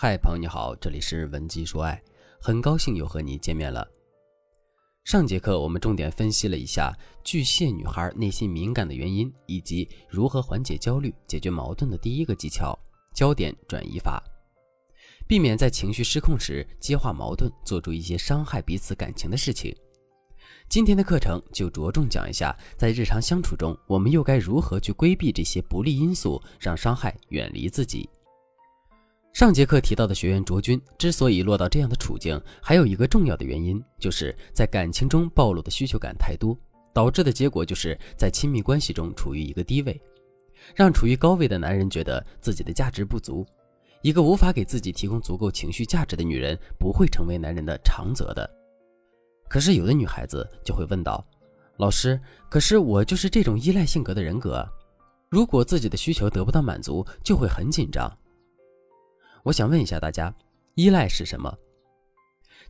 嗨，朋友你好，这里是文姬说爱，很高兴又和你见面了。上节课我们重点分析了一下巨蟹女孩内心敏感的原因，以及如何缓解焦虑、解决矛盾的第一个技巧——焦点转移法，避免在情绪失控时激化矛盾，做出一些伤害彼此感情的事情。今天的课程就着重讲一下，在日常相处中，我们又该如何去规避这些不利因素，让伤害远离自己。上节课提到的学员卓君之所以落到这样的处境，还有一个重要的原因，就是在感情中暴露的需求感太多，导致的结果就是在亲密关系中处于一个低位，让处于高位的男人觉得自己的价值不足。一个无法给自己提供足够情绪价值的女人，不会成为男人的长择的。可是有的女孩子就会问道：“老师，可是我就是这种依赖性格的人格，如果自己的需求得不到满足，就会很紧张。”我想问一下大家，依赖是什么？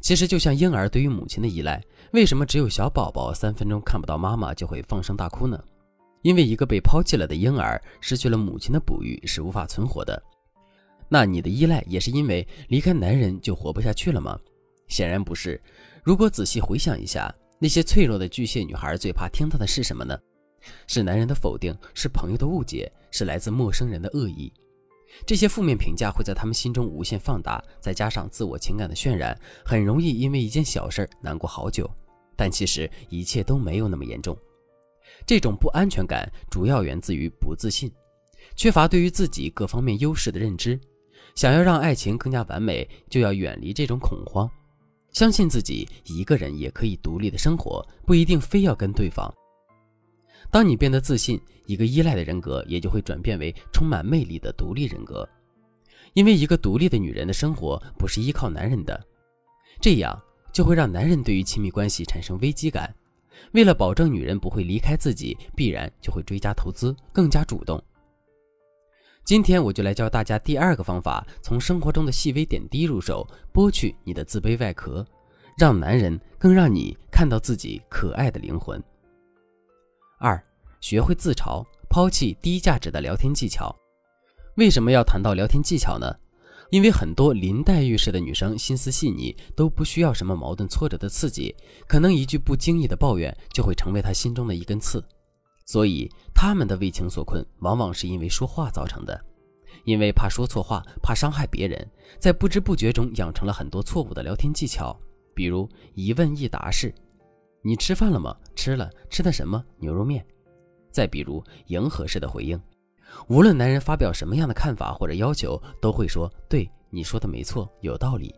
其实就像婴儿对于母亲的依赖，为什么只有小宝宝三分钟看不到妈妈就会放声大哭呢？因为一个被抛弃了的婴儿失去了母亲的哺育是无法存活的。那你的依赖也是因为离开男人就活不下去了吗？显然不是。如果仔细回想一下，那些脆弱的巨蟹女孩最怕听到的是什么呢？是男人的否定，是朋友的误解，是来自陌生人的恶意。这些负面评价会在他们心中无限放大，再加上自我情感的渲染，很容易因为一件小事难过好久。但其实一切都没有那么严重。这种不安全感主要源自于不自信，缺乏对于自己各方面优势的认知。想要让爱情更加完美，就要远离这种恐慌，相信自己一个人也可以独立的生活，不一定非要跟对方。当你变得自信，一个依赖的人格也就会转变为充满魅力的独立人格。因为一个独立的女人的生活不是依靠男人的，这样就会让男人对于亲密关系产生危机感。为了保证女人不会离开自己，必然就会追加投资，更加主动。今天我就来教大家第二个方法，从生活中的细微点滴入手，剥去你的自卑外壳，让男人更让你看到自己可爱的灵魂。二，学会自嘲，抛弃低价值的聊天技巧。为什么要谈到聊天技巧呢？因为很多林黛玉式的女生心思细腻，都不需要什么矛盾挫折的刺激，可能一句不经意的抱怨就会成为她心中的一根刺。所以，她们的为情所困，往往是因为说话造成的。因为怕说错话，怕伤害别人，在不知不觉中养成了很多错误的聊天技巧，比如一问一答式。你吃饭了吗？吃了，吃的什么？牛肉面。再比如迎合式的回应，无论男人发表什么样的看法或者要求，都会说：“对，你说的没错，有道理。”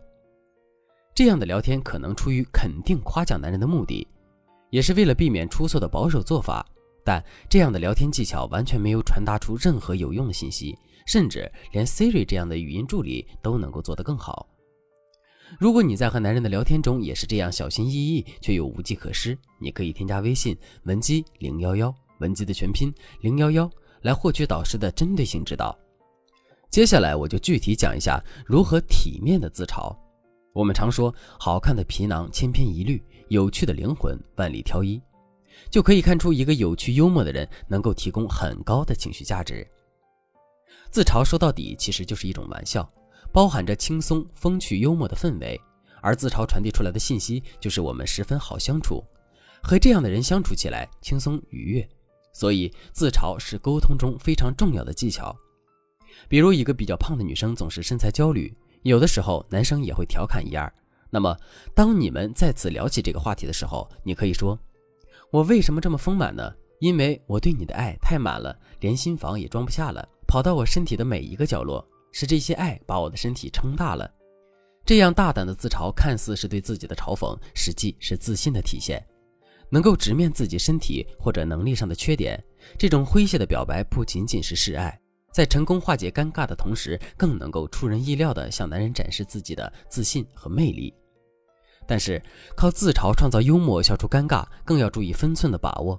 这样的聊天可能出于肯定、夸奖男人的目的，也是为了避免出错的保守做法。但这样的聊天技巧完全没有传达出任何有用的信息，甚至连 Siri 这样的语音助理都能够做得更好。如果你在和男人的聊天中也是这样小心翼翼却又无计可施，你可以添加微信文姬零幺幺，文姬的全拼零幺幺，来获取导师的针对性指导。接下来我就具体讲一下如何体面的自嘲。我们常说，好看的皮囊千篇一律，有趣的灵魂万里挑一，就可以看出一个有趣幽默的人能够提供很高的情绪价值。自嘲说到底其实就是一种玩笑。包含着轻松、风趣、幽默的氛围，而自嘲传递出来的信息就是我们十分好相处，和这样的人相处起来轻松愉悦。所以，自嘲是沟通中非常重要的技巧。比如，一个比较胖的女生总是身材焦虑，有的时候男生也会调侃一二。那么，当你们再次聊起这个话题的时候，你可以说：“我为什么这么丰满呢？因为我对你的爱太满了，连心房也装不下了，跑到我身体的每一个角落。”是这些爱把我的身体撑大了，这样大胆的自嘲看似是对自己的嘲讽，实际是自信的体现。能够直面自己身体或者能力上的缺点，这种诙谐的表白不仅仅是示爱，在成功化解尴尬的同时，更能够出人意料地向男人展示自己的自信和魅力。但是，靠自嘲创造幽默消除尴尬，更要注意分寸的把握。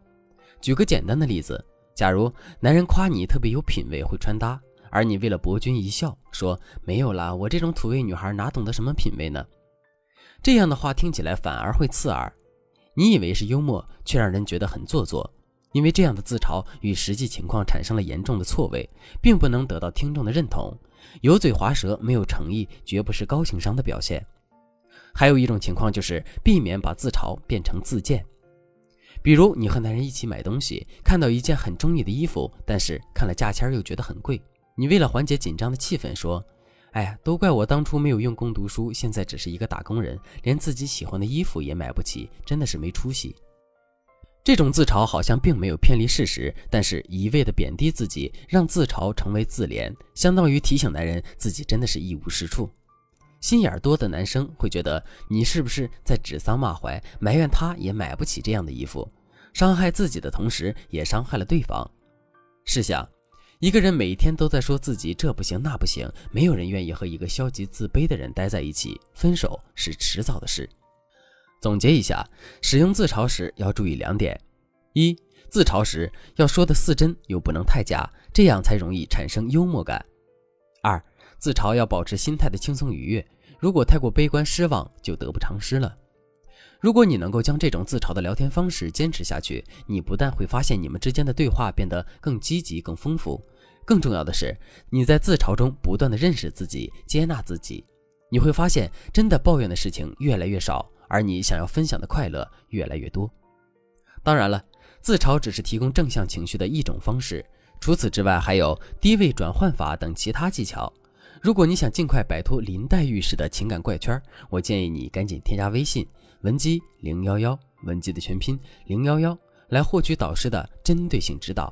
举个简单的例子，假如男人夸你特别有品味，会穿搭。而你为了博君一笑，说没有啦，我这种土味女孩哪懂得什么品味呢？这样的话听起来反而会刺耳。你以为是幽默，却让人觉得很做作。因为这样的自嘲与实际情况产生了严重的错位，并不能得到听众的认同。油嘴滑舌、没有诚意，绝不是高情商的表现。还有一种情况就是避免把自嘲变成自荐，比如你和男人一起买东西，看到一件很中意的衣服，但是看了价签又觉得很贵，你为了缓解紧张的气氛说：“哎呀，都怪我当初没有用功读书，现在只是一个打工人，连自己喜欢的衣服也买不起，真的是没出息。”这种自嘲好像并没有偏离事实，但是一味的贬低自己，让自嘲成为自怜，相当于提醒男人自己真的是一无是处。心眼多的男生会觉得你是不是在指桑骂槐，埋怨他也买不起这样的衣服，伤害自己的同时也伤害了对方。试想，一个人每天都在说自己这不行那不行，没有人愿意和一个消极自卑的人待在一起，分手是迟早的事。总结一下，使用自嘲时要注意两点：一、自嘲时要说的似真又不能太假，这样才容易产生幽默感；二、自嘲要保持心态的轻松愉悦，如果太过悲观失望，就得不偿失了。如果你能够将这种自嘲的聊天方式坚持下去，你不但会发现你们之间的对话变得更积极、更丰富，更重要的是，你在自嘲中不断的认识自己、接纳自己，你会发现真的抱怨的事情越来越少。而你想要分享的快乐越来越多。当然了，自嘲只是提供正向情绪的一种方式，除此之外还有低位转换法等其他技巧。如果你想尽快摆脱林黛玉式的情感怪圈，我建议你赶紧添加微信文姬零幺幺，文姬的全拼零幺幺，来获取导师的针对性指导。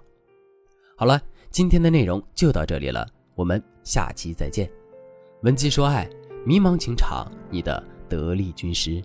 好了，今天的内容就到这里了，我们下期再见。文姬说爱，迷茫情场，你的得力军师。